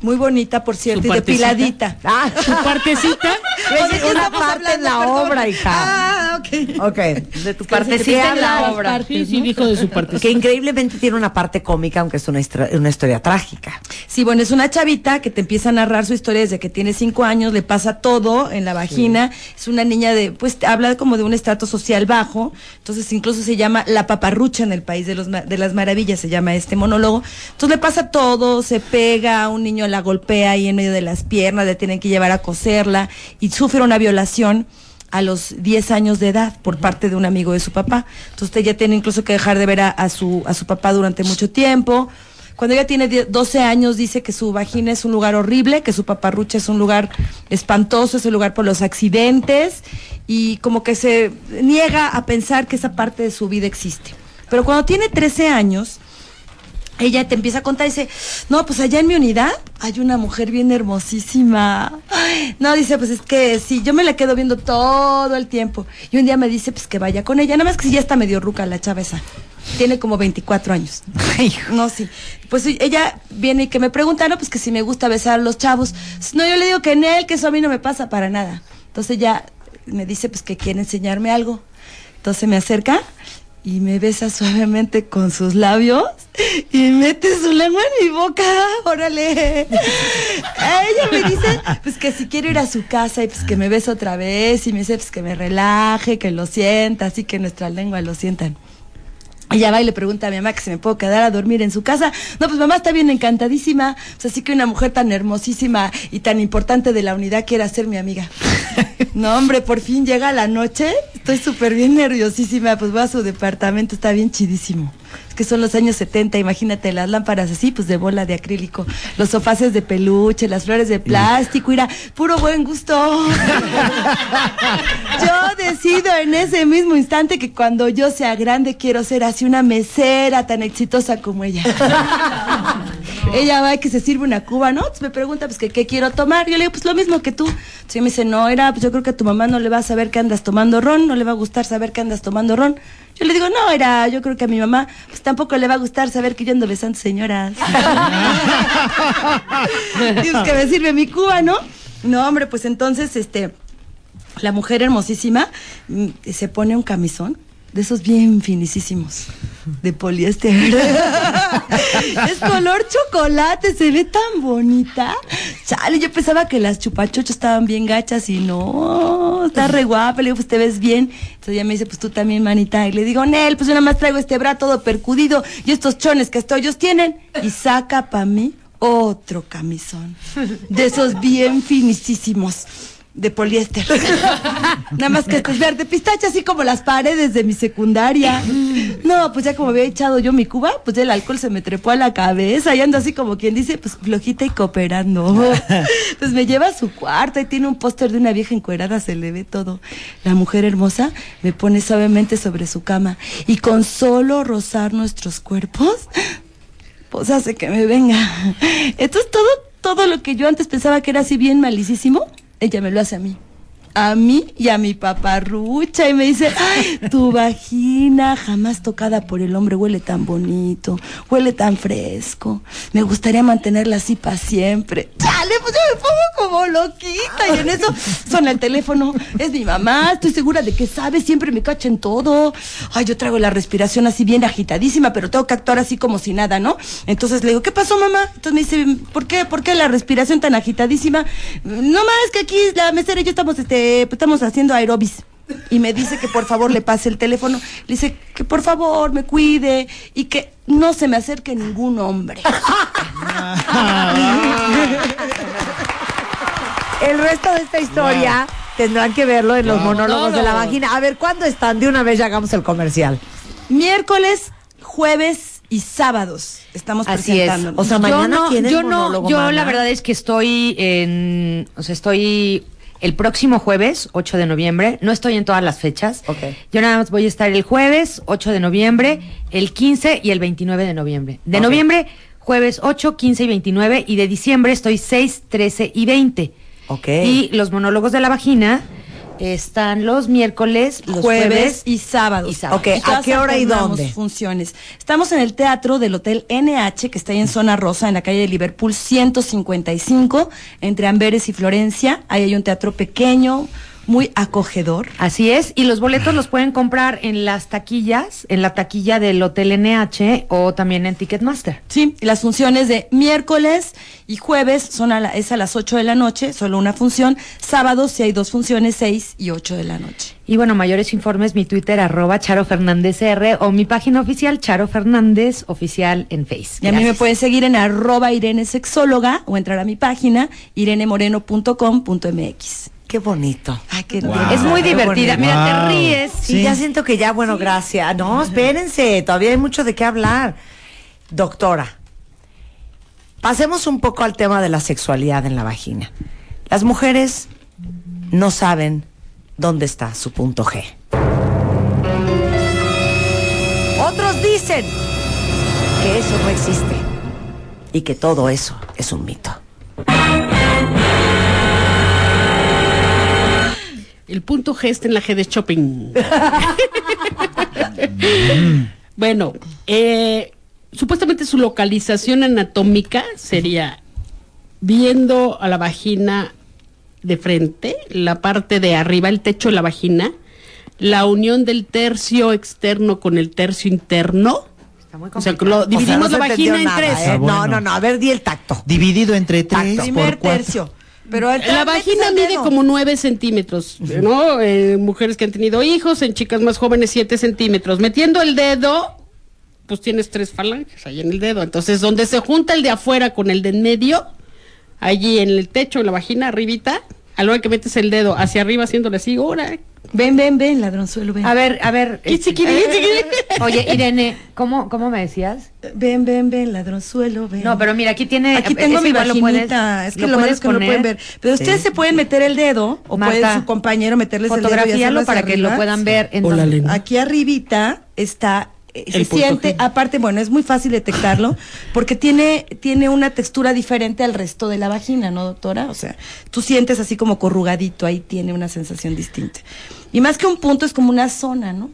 Muy bonita, por cierto, y partecita. depiladita. Ah, Su partecita. ¿De qué una parte en la hablando? Perdón. obra, hija. Ah, ok. Ok, de tu partecita en la obra. Sí, dijo de su parte. Que increíblemente tiene una parte cómica, aunque es una, histra- una historia trágica. Sí, bueno, es una chavita que te empieza a narrar su historia desde que tiene cinco años, le pasa todo en la vagina, es una niña de, pues habla como de un estrato social bajo, entonces incluso se llama La Paparrucha en el País de, los, ma- de las Maravillas, se llama este monólogo, entonces le pasa todo, se pega, un niño la golpea ahí en medio de las piernas, le tienen que llevar a coserla y sufre una violación a los 10 años de edad por parte de un amigo de su papá. Entonces ella tiene incluso que dejar de ver a, a su, a su papá durante mucho tiempo. Cuando ella tiene die- 12 años dice que su vagina es un lugar horrible, que su paparrucha es un lugar espantoso, es un lugar por los accidentes y como que se niega a pensar que esa parte de su vida existe. Pero cuando tiene 13 años, ella te empieza a contar y dice, no, pues allá en mi unidad hay una mujer bien hermosísima. No, dice, pues es que sí, yo me la quedo viendo todo el tiempo. Y un día me dice, pues que vaya con ella. Nada más que si ya está medio ruca la chava esa. Tiene como 24 años. No, sí. Pues ella viene y que me pregunta, no, pues que si me gusta besar a los chavos. No, yo le digo que en él, que eso a mí no me pasa para nada. Entonces ya me dice pues que quiere enseñarme algo. Entonces me acerca y me besa suavemente con sus labios y mete su lengua en mi boca, órale. Ella me dice, pues que si quiero ir a su casa y pues que me bese otra vez y me dice pues que me relaje, que lo sienta, así que nuestra lengua lo sientan. Ella va y le pregunta a mi mamá que si me puedo quedar a dormir en su casa. No, pues mamá está bien encantadísima. Pues así que una mujer tan hermosísima y tan importante de la unidad quiere ser mi amiga. No, hombre, por fin llega la noche. Estoy súper bien nerviosísima. Pues voy a su departamento, está bien chidísimo. Es que son los años 70, imagínate, las lámparas así, pues de bola de acrílico, los sofaces de peluche, las flores de plástico, mira, puro buen gusto. yo decido en ese mismo instante que cuando yo sea grande quiero ser así una mesera tan exitosa como ella. ella va que se sirve una cuba, ¿no? Entonces me pregunta, pues, que qué quiero tomar. Yo le digo, pues lo mismo que tú. Entonces ella me dice, no, era, pues yo creo que a tu mamá no le va a saber que andas tomando ron, no le va a gustar saber que andas tomando ron. Yo le digo, no, era, yo creo que a mi mamá, pues tampoco le va a gustar saber que yo ando besando señoras. Dios que me sirve mi cuba, ¿no? No, hombre, pues entonces, este, la mujer hermosísima mm, se pone un camisón de esos bien finísimos de poliéster. es color chocolate, se ve tan bonita. Chale, yo pensaba que las chupachochos estaban bien gachas y no, está re guapa. Le digo, pues te ves bien. Entonces ella me dice, pues tú también, manita. Y le digo, Nel, pues yo nada más traigo este bra todo percudido y estos chones que estos ellos tienen. Y saca para mí otro camisón. De esos bien finísimos de poliéster. Nada más que este es verde pistache, así como las paredes de mi secundaria. No, pues ya como había echado yo mi cuba, pues el alcohol se me trepó a la cabeza y ando así como quien dice, pues flojita y cooperando. Pues me lleva a su cuarto y tiene un póster de una vieja encuerada, se le ve todo. La mujer hermosa me pone suavemente sobre su cama y con solo rozar nuestros cuerpos, pues hace que me venga. Esto es todo, todo lo que yo antes pensaba que era así bien malicísimo ella me lo hace a mí. A mí y a mi paparrucha y me dice, ay, tu vagina jamás tocada por el hombre huele tan bonito, huele tan fresco. Me gustaría mantenerla así para siempre. Chale, pues yo me pongo como loquita y en eso suena el teléfono. Es mi mamá, estoy segura de que sabe, siempre me cacha en todo. Ay, yo traigo la respiración así bien agitadísima, pero tengo que actuar así como si nada, ¿no? Entonces le digo, ¿qué pasó, mamá? Entonces me dice, ¿por qué? ¿Por qué la respiración tan agitadísima? No más que aquí la mesera y yo estamos, este, pues, estamos haciendo aerobis. Y me dice que por favor le pase el teléfono. Le dice que por favor me cuide y que no se me acerque ningún hombre. El resto de esta historia tendrán que verlo en los monólogos de la vagina. A ver, ¿cuándo están? De una vez ya hagamos el comercial. Miércoles, jueves y sábados estamos Así es. presentándonos. O sea, yo mañana no, yo no, monólogo, yo la verdad es que estoy en, o sea, estoy el próximo jueves, 8 de noviembre, no estoy en todas las fechas. Ok. Yo nada más voy a estar el jueves, 8 de noviembre, el 15 y el 29 de noviembre. De Ok. noviembre, jueves 8, 15 y 29 y de diciembre estoy 6, 13 y 20. Ok. Y los monólogos de la vagina están los miércoles, los jueves, jueves, y sábados. y sábados. ¿a qué hora y dónde? funciones. Estamos en el teatro del Hotel NH, que está ahí en Zona Rosa, en la calle de Liverpool 155, entre Amberes y Florencia. Ahí hay un teatro pequeño, muy acogedor. Así es, y los boletos los pueden comprar en las taquillas, en la taquilla del Hotel NH o también en Ticketmaster. Sí, y las funciones de miércoles y jueves son a la- es a las 8 de la noche, solo una función. Sábados sí hay dos funciones, 6 y 8 de la noche. Y bueno, mayores informes, mi Twitter, arroba Charo Fernández R, o mi página oficial, Charo Fernández Oficial en Face. Y a mí me pueden seguir en arroba Irene Sexóloga o entrar a mi página irenemoreno.com.mx. Qué bonito. Ay, qué Wow. Es muy divertida. Mira, Wow. te ríes. Sí, Sí. ya siento que ya, bueno, gracias. No, espérense, todavía hay mucho de qué hablar. Doctora, pasemos un poco al tema de la sexualidad en la vagina. Las mujeres no saben dónde está su punto G. Otros dicen que eso no existe y que todo eso es un mito. El punto G está en la G de shopping. bueno, eh, supuestamente su localización anatómica sería viendo a la vagina de frente, la parte de arriba, el techo de la vagina, la unión del tercio externo con el tercio interno. O sea, que lo O sea, dividimos no la vagina en nada, tres. ¿eh? Ah, bueno. No, no, no, a ver, di el tacto. Dividido entre tres Tacto. Primer por cuatro. tercio. Pero La vagina mide como 9 centímetros, ¿no? En mujeres que han tenido hijos, en chicas más jóvenes 7 centímetros. Metiendo el dedo, pues tienes tres falanges ahí en el dedo. Entonces, donde se junta el de afuera con el de en medio, allí en el techo de la vagina, arribita, a hora que metes el dedo hacia arriba haciéndole así, ahora. Ven, ven, ven, ladronzuelo, ven. A ver, a ver. ¿Qué este, chiquiri, chiquiri? Oye, Irene, ¿cómo, ¿cómo me decías? Ven, ven, ven, ladronzuelo, ven. No, pero mira, aquí tiene. Aquí tengo mi vaginita. es que lo, malo es que no lo pueden ver. Pero ustedes se pueden meter el dedo o Marta, puede su compañero meterles el dedo y hacerlo para que lo puedan ver. Hola, donde- Lena. Aquí arribita está eh, se El punto siente, G. aparte, bueno, es muy fácil detectarlo porque tiene, tiene una textura diferente al resto de la vagina, ¿no, doctora? O sea, tú sientes así como corrugadito, ahí tiene una sensación distinta. Y más que un punto, es como una zona, ¿no?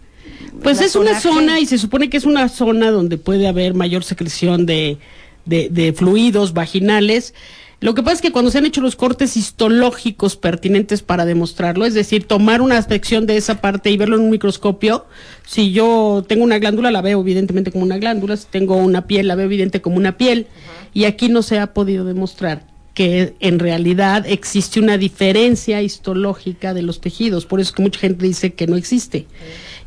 Pues La es una G. zona y se supone que es una zona donde puede haber mayor secreción de, de, de fluidos vaginales. Lo que pasa es que cuando se han hecho los cortes histológicos pertinentes para demostrarlo, es decir, tomar una aspección de esa parte y verlo en un microscopio, si yo tengo una glándula, la veo evidentemente como una glándula, si tengo una piel, la veo evidente como una piel, y aquí no se ha podido demostrar que en realidad existe una diferencia histológica de los tejidos, por eso es que mucha gente dice que no existe.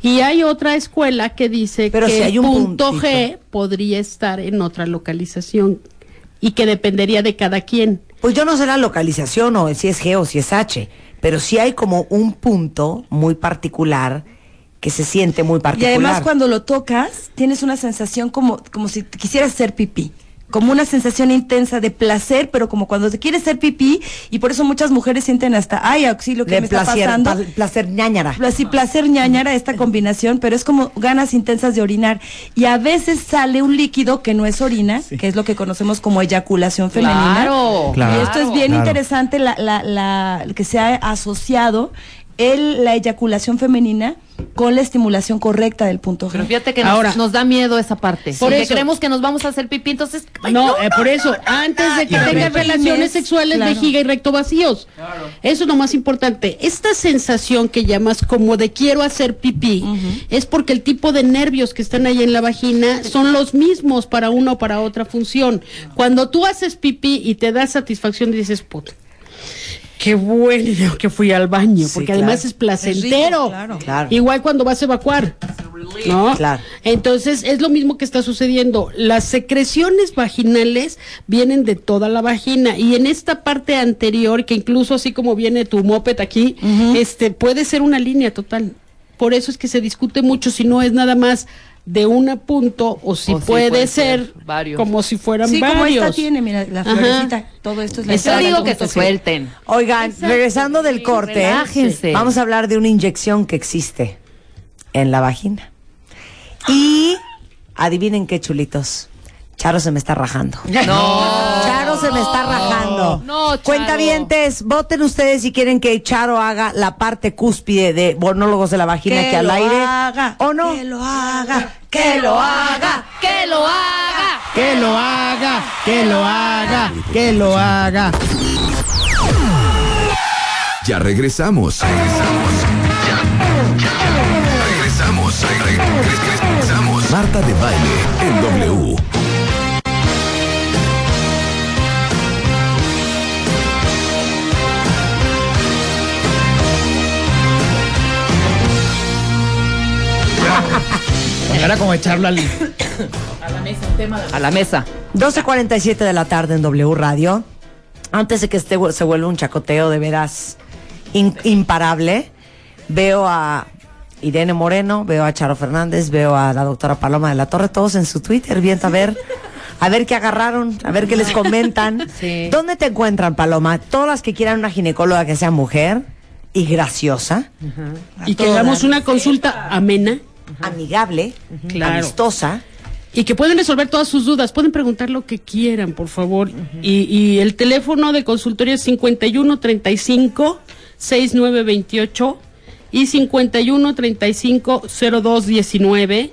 Y hay otra escuela que dice Pero que si hay el un punto puntito. G podría estar en otra localización y que dependería de cada quien. Pues yo no sé la localización o si es G o si es H, pero sí hay como un punto muy particular que se siente muy Y particular. además cuando lo tocas, tienes una sensación como, como si quisieras hacer pipí. Como una sensación intensa de placer, pero como cuando te quieres hacer pipí, y por eso muchas mujeres sienten hasta, ay, auxilio, ¿qué de me está pasando? pa- placer ñañara. Así, placer ñañara esta combinación, pero es como ganas intensas de orinar. Y a veces sale un líquido que no es orina, que es lo que conocemos como eyaculación femenina. Claro. Claro. Y esto es bien Claro. interesante, la, la, la, que se ha asociado el, la eyaculación femenina con la estimulación correcta del punto G. Pero fíjate que nos, Ahora- nos da miedo esa parte. Por Porque eso- creemos que nos vamos a hacer pipí, entonces. ay, no, eh, por eso, antes de que apretines, relaciones sexuales, claro. vejiga y recto vacíos. Eso es lo más importante. Esta sensación que llamas como de quiero hacer pipí es porque el tipo de nervios que están ahí en la vagina son los mismos para una o para otra función. Cuando tú haces pipí y te da satisfacción, dices, puta. Qué bueno que fui al baño, Sí, porque claro. además es placentero. claro. Claro. Igual cuando vas a evacuar. ¿No? Claro. Entonces es lo mismo que está sucediendo. Las secreciones vaginales vienen de toda la vagina y en esta parte anterior, que incluso así como viene tu moped aquí, este puede ser una línea total. Por eso es que se discute mucho si no es nada más de un punto o si O puede, puede ser, ser varios. como si fueran Sí, varios. como esta tiene, mira, la Ajá. florecita, todo esto es la Yo digo que se suelten. Oigan, Exacto. regresando del corte, Relájense. vamos a hablar de una inyección que existe en la vagina. Y adivinen qué chulitos. Charo se me está rajando. No. Charo se me está rajando. No, Charo. Cuentavientes, voten ustedes si quieren que Charo haga la parte cúspide de monólogos de la vagina que, al lo aire. haga, ¿O no? Que lo haga, que lo haga. ¡Que lo haga! Que lo haga, que lo haga, que lo haga. Ya regresamos. Regresamos. Ya, ya. Regresamos. Re- re- regresamos. Marta de baile en W. Era como echarlo al. A la mesa. 12.47 de la tarde en W Radio. Antes de que este se vuelva un chacoteo de veras in- imparable, veo a Irene Moreno, veo a Charo Fernández, veo a la doctora Paloma de la Torre, todos en su Twitter, viendo a ver, a ver qué agarraron, a ver qué les comentan. Sí. ¿Dónde te encuentran, Paloma? Todas las que quieran una ginecóloga que sea mujer y graciosa, Y que hagamos una consulta amena. Amigable, Claro. amistosa. Y que pueden resolver todas sus dudas, pueden preguntar lo que quieran, por favor. y, y el teléfono de consultorio es 5135 6928 y 5135 0219.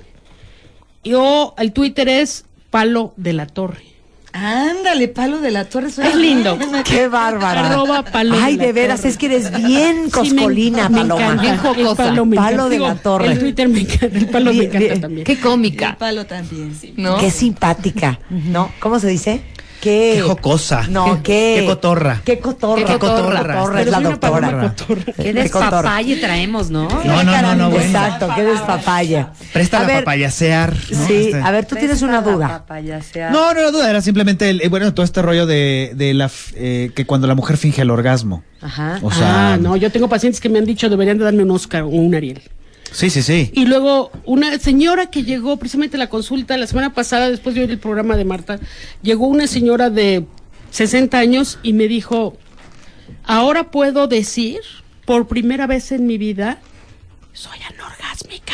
Y o el Twitter es Palo de la Torre. Ándale, palo de la torre. suena Es lindo. bien. Qué bárbara. Arroba palo Ay, de la de veras, torre. es que eres bien Sí, coscolina, me, me Paloma. encanta. Bien El jocosa. palo, me Palo encanta. de Digo, la torre. El Twitter me encanta, el palo me encanta bien. también. Qué El cómica, palo también. ¿no? Qué simpática, ¿no? ¿Cómo se dice? Qué, Qué jocosa. No, qué. Qué cotorra. Qué cotorra. Qué cotorra. Cotorra es la doctora. cotorra. Qué cotorra. despapalle traemos, ¿no? No, no, no, no, bueno. Exacto, qué despapaya. Presta A la ver, papayasear. ¿no? Sí, Este- a ver, tú tienes una duda. No, no, no duda, era simplemente el, eh, bueno, todo este rollo de, de la, eh, que cuando la mujer finge el orgasmo. Ajá. O sea, ah, no, yo tengo pacientes que me han dicho deberían de darme un Oscar o un Ariel. Sí, sí, sí. Y luego una señora que llegó precisamente a la consulta la semana pasada, después de oír el programa de Marta, llegó una señora de 60 años y me dijo, ahora puedo decir, por primera vez en mi vida, soy anorgásmica.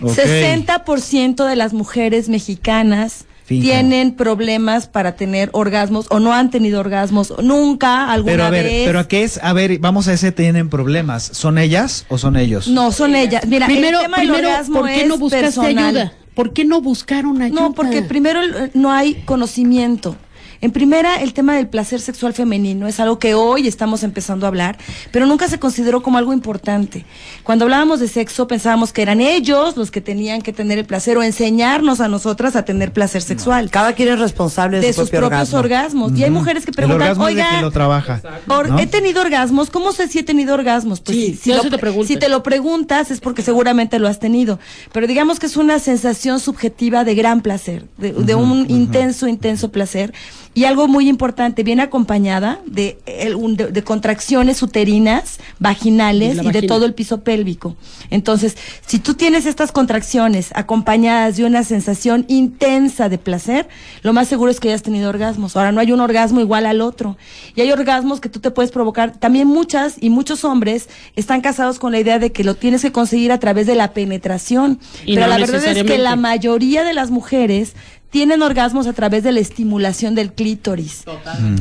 Ok. 60% de las mujeres mexicanas Tienen problemas para tener orgasmos o no han tenido orgasmos nunca alguna Pero a ver, vez. pero a qué es, a ver, vamos a ese tienen problemas. ¿Son ellas o son ellos? No, son ellas. Mira, primero, el tema del primero orgasmo ¿por qué es no buscaste personal. ayuda? ¿Por qué no buscaron ayuda? No, porque primero no hay conocimiento. En primera, el tema del placer sexual femenino es algo que hoy estamos empezando a hablar, pero nunca se consideró como algo importante. Cuando hablábamos de sexo, pensábamos que eran ellos los que tenían que tener el placer o enseñarnos a nosotras a tener placer sexual. Cada quien es responsable de, de su sus propio propios orgasmo. orgasmos. Y hay mujeres que preguntan, oiga, lo trabaja. Or- ¿no? He tenido orgasmos. ¿Cómo sé si he tenido orgasmos? Pues Sí, si, lo, te pregunto. si te lo preguntas es porque seguramente lo has tenido. Pero digamos que es una sensación subjetiva de gran placer, de, de un intenso, intenso placer. Y algo muy importante, viene acompañada de, de, de contracciones uterinas, vaginales y de todo el piso pélvico. Entonces, si tú tienes estas contracciones acompañadas de una sensación intensa de placer, lo más seguro es que hayas tenido orgasmos. Ahora, no hay un orgasmo igual al otro. Y hay orgasmos que tú te puedes provocar. También muchas y muchos hombres están casados con la idea de que lo tienes que conseguir a través de la penetración. Y Pero no la verdad es que la mayoría de las mujeres tienen orgasmos a través de la estimulación del clítoris.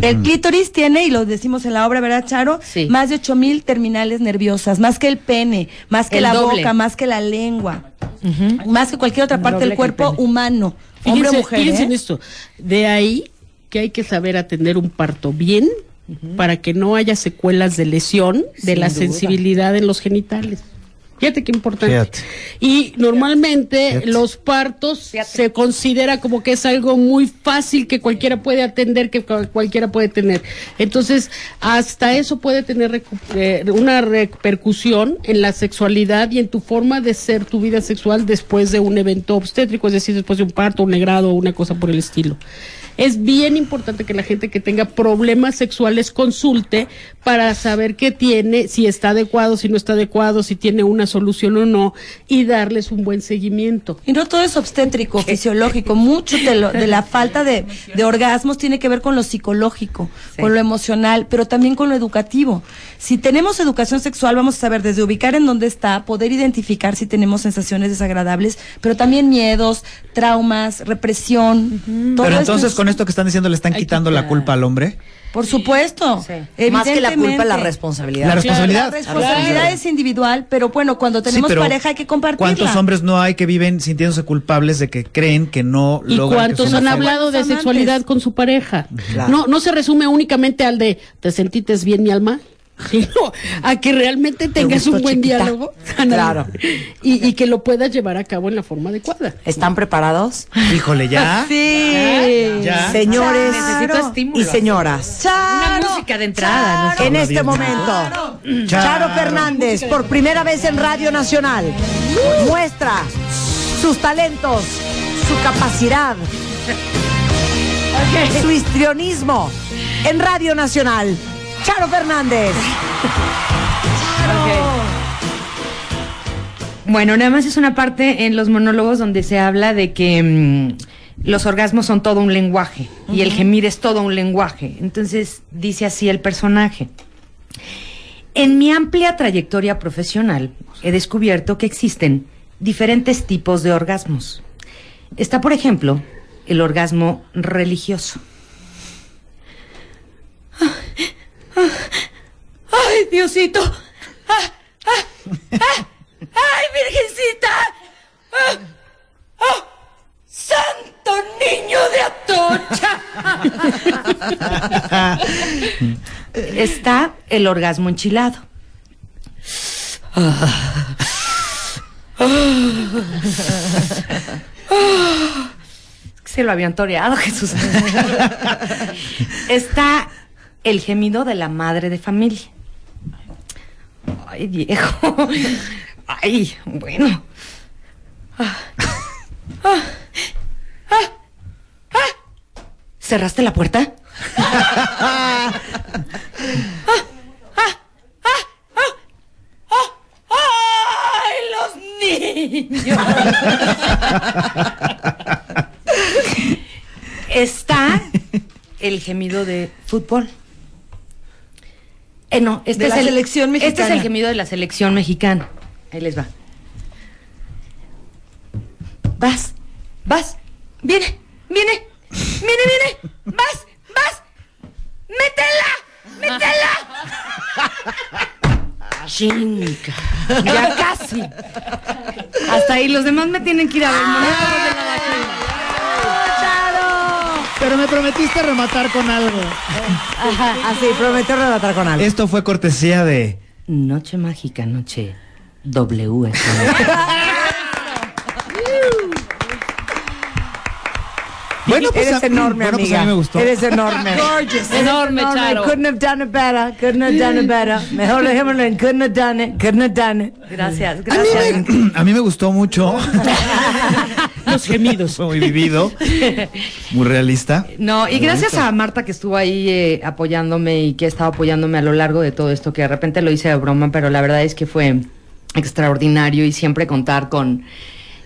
El clítoris tiene, y lo decimos en la obra, ¿verdad, Charo? Sí. Más de 8000 terminales nerviosas, más que el pene, más que El la doble. boca, más que la lengua, más que cualquier otra parte del cuerpo humano, hombre o Fíjense, mujer. fíjense ¿eh? en esto. De ahí que hay que saber atender un parto bien para que no haya secuelas de lesión de la sensibilidad en los genitales. Fíjate qué importante. Fíjate. Y normalmente Fíjate. los partos se considera como que es algo muy fácil que cualquiera puede atender, que cual- cualquiera puede tener. Entonces, hasta eso puede tener recu- eh, una repercusión en la sexualidad y en tu forma de ser tu vida sexual después de un evento obstétrico, es decir, después de un parto, un negrado o una cosa por el estilo. Es bien importante que la gente que tenga problemas sexuales consulte para saber qué tiene, si está adecuado, si no está adecuado, si tiene una solución o no, y darles un buen seguimiento. Y no todo es obstétrico, fisiológico. Mucho de, lo- de la falta de, de orgasmos tiene que ver con lo psicológico, con lo emocional, pero también con lo educativo. Si tenemos educación sexual, vamos a saber desde ubicar en dónde está, poder identificar si tenemos sensaciones desagradables, pero también miedos, traumas, represión. todo Pero esto entonces es- con esto que están diciendo le están quitando la culpa al hombre. Por supuesto. Más que la culpa, la responsabilidad. La responsabilidad. La responsabilidad es individual, pero bueno, cuando tenemos Sí, pareja hay que compartirla. ¿Cuántos hombres no hay que viven sintiéndose culpables de que creen que no ¿Y logran que cuántos han hablado de sexualidad con su pareja? Claro. No, no se resume únicamente al de ¿te sentites bien mi alma? A que realmente tengas un buen chiquita? diálogo Claro. y, y que lo puedas llevar a cabo en la forma adecuada. ¿Están preparados? Híjole, ya. Sí. Ya. Señores y señoras. Una música de entrada. ¿no? En este momento, Charo. Charo Fernández, por primera vez en Radio Nacional, muestra sus talentos, su capacidad, su histrionismo en Radio Nacional. Charo Fernández. Bueno, nada más es una parte en los monólogos donde se habla de que mm, los orgasmos son todo un lenguaje y el gemir es todo un lenguaje. Entonces dice así el personaje. En mi amplia trayectoria profesional he descubierto que existen diferentes tipos de orgasmos. Está, por ejemplo, el orgasmo religioso. Ah. ¡Ay, Diosito! Ah, ah, ¡Ay, Virgencita! ¡Santo niño de Atocha! Está el orgasmo enchilado. Se lo habían toreado, Jesús. Está el gemido de la madre de familia. Ay, viejo. Ay, bueno. Ah. Ah. Ah. ¿Cerraste la puerta? ¡Ay, los niños! Está el gemido de fútbol. Eh, no, este De es la el, selección Este es mexicana. el gemido de la selección mexicana. Ahí les va. Vas, vas, viene, viene, viene, viene, vas, vas, métela, métela. Chinga, ya casi. Hasta ahí, los demás me tienen que ir a ver. Pero me prometiste rematar con algo. Ajá, así, prometió relatar con algo. Esto fue cortesía de. Noche mágica, noche W. Bueno, pues Eres a- enorme, bueno, pues amiga. a mí me gustó. Eres enorme. Gorgeous. Enorme, Charo. Couldn't have done it better. Couldn't have done it better. Mejor dejémoslo en couldn't have done it. Couldn't have done it. Gracias, A mí, gracias. me, a mí me gustó mucho. Los gemidos. Fue muy vivido. Muy realista. No, y gracias a Marta que estuvo ahí eh, apoyándome y que ha estado apoyándome a lo largo de todo esto, que de repente lo hice de broma, pero la verdad es que fue extraordinario y siempre contar con,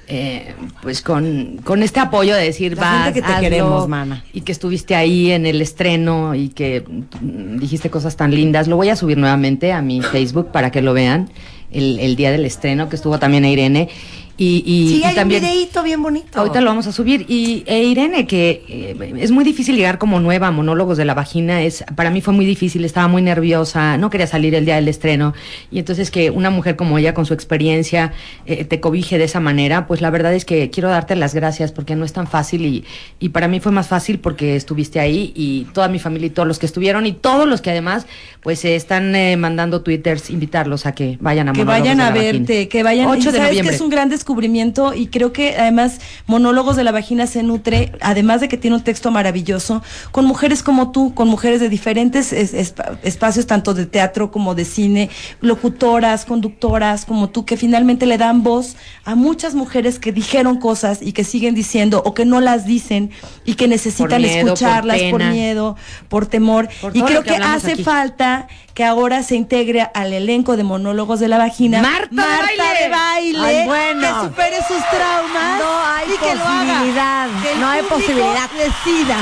eh, pues con, con este apoyo de decir, La vas, gente que te hazlo", queremos, mana. Y que estuviste ahí en el estreno y que mm, dijiste cosas tan lindas. Lo voy a subir nuevamente a mi Facebook para que lo vean. El, el día del estreno, que estuvo también Irene. Y, y, Sí, y hay también, un videíto bien bonito. Ahorita lo vamos a subir. Y e Irene, que eh, es muy difícil llegar como nueva a monólogos de la vagina, es para mí fue muy difícil, estaba muy nerviosa, no quería salir el día del estreno. Y entonces que una mujer como ella, con su experiencia, eh, te cobije de esa manera, pues la verdad es que quiero darte las gracias porque no es tan fácil y, y para mí fue más fácil porque estuviste ahí y toda mi familia y todos los que estuvieron y todos los que además pues se están eh, mandando twitters, invitarlos a que vayan a que monólogos vayan de a la vagina. verte, que vayan. 8 y de sabes noviembre. que es un gran descubrimiento y creo que además Monólogos de la Vagina se nutre, además de que tiene un texto maravilloso, con mujeres como tú, con mujeres de diferentes es- espa- espacios, tanto de teatro como de cine, locutoras, conductoras como tú, que finalmente le dan voz a muchas mujeres que dijeron cosas y que siguen diciendo o que no las dicen y que necesitan miedo, escucharlas por, miedo, por temor. Por y creo que hace aquí. falta que ahora se integre al elenco de monólogos de la vagina Marta de baile. de baile, Ay, bueno. que supere sus traumas No hay y que lo posibilidad, haga. Que el no hay posibilidad. decida.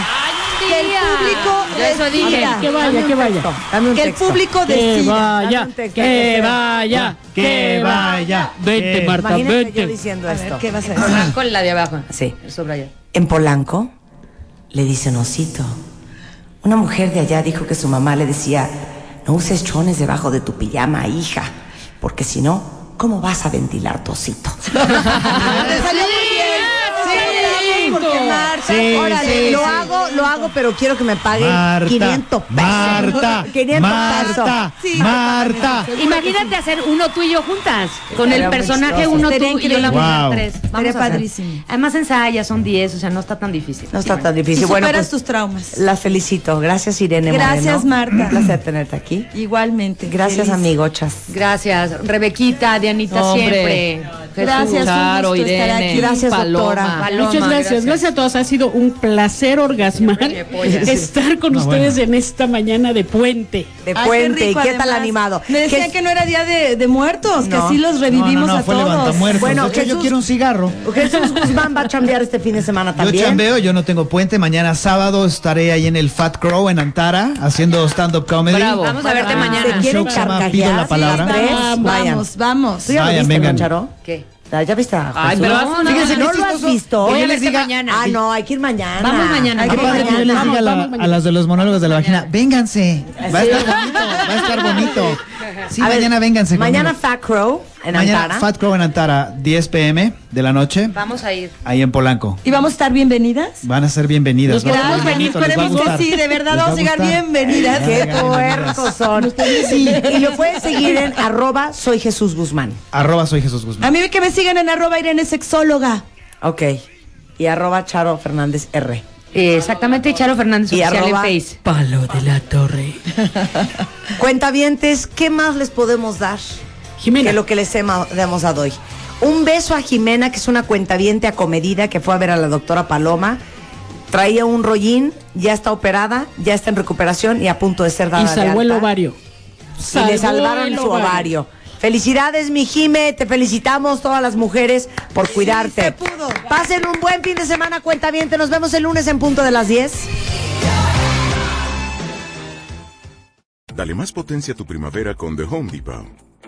que el público Yo eso decida. dije. Que vaya, que vaya. Dame un Que el público Que decida. Vaya, un texto, que vaya, Que vaya. Vente, Marta, Imagínate yo vente. diciendo A esto. ver, ¿qué vas a Con decir? la- Con la de abajo. Sí. El subrayado. En Polanco le dicen osito. Una mujer de allá dijo que su mamá le decía, no uses chones debajo de tu pijama, hija, porque si no, ¿cómo vas a ventilar tu osito? Te salió muy bien. Sí, porque Marta, Sí, órale, sí, lo sí. hago. Lo hago, pero quiero que me paguen Marta, 500 pesos. Marta, 500 Marta, pesos. Marta. Imagínate hacer uno tú y yo juntas. Con el personaje uno tú y yo la mujer Wow. tres. Estaría Vamos a hacer. padrísimo. Además ensaya, son 10, o sea, no está tan difícil. No está tan difícil. superas Bueno, pues, tus traumas. las felicito. Gracias, Irene Gracias, Moreno. Marta. Un placer tenerte aquí. Igualmente. Gracias, Feliz. amigochas. Gracias, Rebequita, Dianita Hombre. siempre. Gracias, un Charo, estar Irene. aquí. Gracias, Paloma. doctora. Paloma, Muchas gracias. gracias, a todos. Ha sido un placer orgasmar estar con No, ustedes bueno. en esta mañana de puente. De Ay, qué puente. rico, ¿Qué tal animado? Me decían ¿Qué- que no era día de, de muertos, No. que sí los revivimos no, no, no, a fue todos. Bueno, De hecho, yo quiero un cigarro. Jesús Guzmán va a chambear este fin de semana Yo también. chambeo, yo no tengo puente. Mañana sábado estaré ahí en el Fat Crow en Antara haciendo stand-up comedy. Bravo. Vamos a verte Ah, mañana. ¿Se quieren carcajear? Pido la palabra. Vamos, vamos, vamos. ¿Tú ya lo Vayan, viste, vengan. ¿no, Charo? ¿Qué? ¿Ya viste a Ay, pero No, no, Fíjense, no, ¿no lo has visto? Voy a les diga- mañana. Ah, no, hay que ir mañana. Vamos mañana. Hay Qué que padre que yo les diga a las de los monólogos de la vagina, vénganse. Va a estar bonito, va a estar bonito. Sí, A ver, mañana vénganse. Mañana conmigo. Fat Crow en Mañana Antara. Fat Crow en Antara, 10 pm de la noche, Vamos a ir. ahí en Polanco. ¿Y vamos a estar bienvenidas? Van a ser bienvenidas. Nos esperemos que sí, de verdad, vamos a llegar bienvenidas. Qué puercos son. Sí, y lo pueden seguir en arroba soy Jesús Guzmán. Arroba soy Jesús Guzmán. A mí que me sigan en arroba Irene Sexóloga. Ok. Y arroba Charo Fernández R. Eh, exactamente, Charo Fernández Y oficial arroba- en Face. Palo de la torre. Cuentavientes, ¿qué más les podemos dar? Jimena. Que lo que les hemos dado hoy. Un beso a Jimena, que es una cuentaviente acomedida que fue a ver a la doctora Paloma. Traía un rollín, ya está operada, ya está en recuperación y a punto de ser dada Y de salvó el alta. ovario. y le salvaron su ovario. Felicidades, mi Jime, te felicitamos todas las mujeres por cuidarte. se pudo. Pasen un buen fin de semana, cuentaviente. Nos vemos el lunes en punto de las 10. Dale más potencia a tu primavera con The Home Depot.